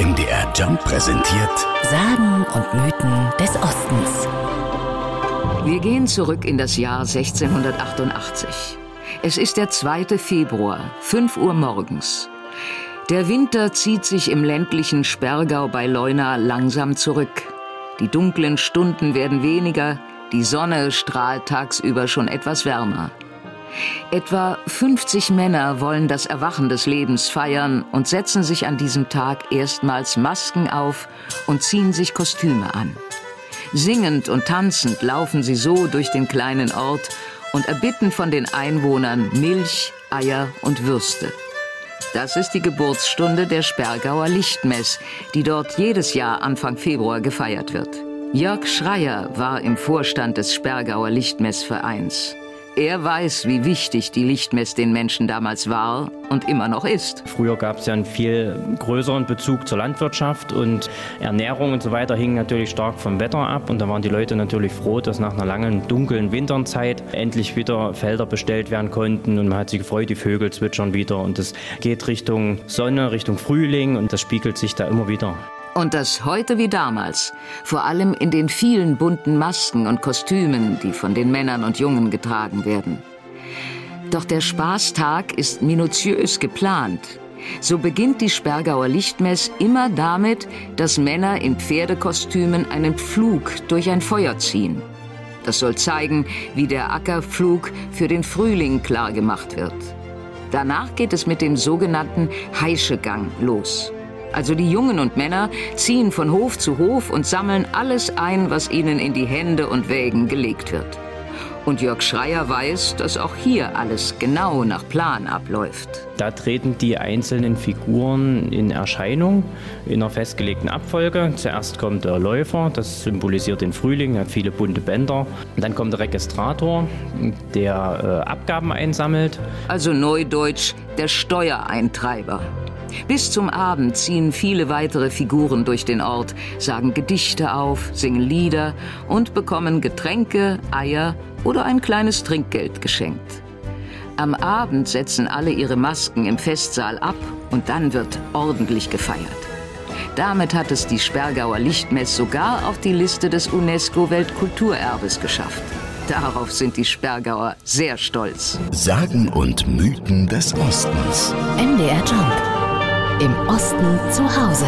MDR Jump präsentiert Sagen und Mythen des Ostens. Wir gehen zurück in das Jahr 1688. Es ist der 2. Februar, 5 Uhr morgens. Der Winter zieht sich im ländlichen Sperrgau bei Leuna langsam zurück. Die dunklen Stunden werden weniger, die Sonne strahlt tagsüber schon etwas wärmer. Etwa 50 Männer wollen das Erwachen des Lebens feiern und setzen sich an diesem Tag erstmals Masken auf und ziehen sich Kostüme an. Singend und tanzend laufen sie so durch den kleinen Ort und erbitten von den Einwohnern Milch, Eier und Würste. Das ist die Geburtsstunde der Sperrgauer Lichtmess, die dort jedes Jahr Anfang Februar gefeiert wird. Jörg Schreier war im Vorstand des Sperrgauer Lichtmessvereins. Er weiß, wie wichtig die Lichtmess den Menschen damals war und immer noch ist. Früher gab es ja einen viel größeren Bezug zur Landwirtschaft und Ernährung und so weiter hing natürlich stark vom Wetter ab. Und da waren die Leute natürlich froh, dass nach einer langen, dunklen Winterzeit endlich wieder Felder bestellt werden konnten. Und man hat sich gefreut, die Vögel zwitschern wieder. Und es geht Richtung Sonne, Richtung Frühling und das spiegelt sich da immer wieder. Und das heute wie damals, vor allem in den vielen bunten Masken und Kostümen, die von den Männern und Jungen getragen werden. Doch der Spaßtag ist minutiös geplant. So beginnt die Sperrgauer Lichtmess immer damit, dass Männer in Pferdekostümen einen Pflug durch ein Feuer ziehen. Das soll zeigen, wie der Ackerpflug für den Frühling klar gemacht wird. Danach geht es mit dem sogenannten Heischegang los. Also die Jungen und Männer ziehen von Hof zu Hof und sammeln alles ein, was ihnen in die Hände und Wägen gelegt wird. Und Jörg Schreier weiß, dass auch hier alles genau nach Plan abläuft. Da treten die einzelnen Figuren in Erscheinung in einer festgelegten Abfolge. Zuerst kommt der Läufer, das symbolisiert den Frühling, hat viele bunte Bänder. dann kommt der Registrator, der äh, Abgaben einsammelt. Also neudeutsch der Steuereintreiber. Bis zum Abend ziehen viele weitere Figuren durch den Ort, sagen Gedichte auf, singen Lieder und bekommen Getränke, Eier oder ein kleines Trinkgeld geschenkt. Am Abend setzen alle ihre Masken im Festsaal ab und dann wird ordentlich gefeiert. Damit hat es die Sperrgauer Lichtmess sogar auf die Liste des UNESCO-Weltkulturerbes geschafft. Darauf sind die Sperrgauer sehr stolz. Sagen und Mythen des Ostens. MDR Jump. Im Osten zu Hause.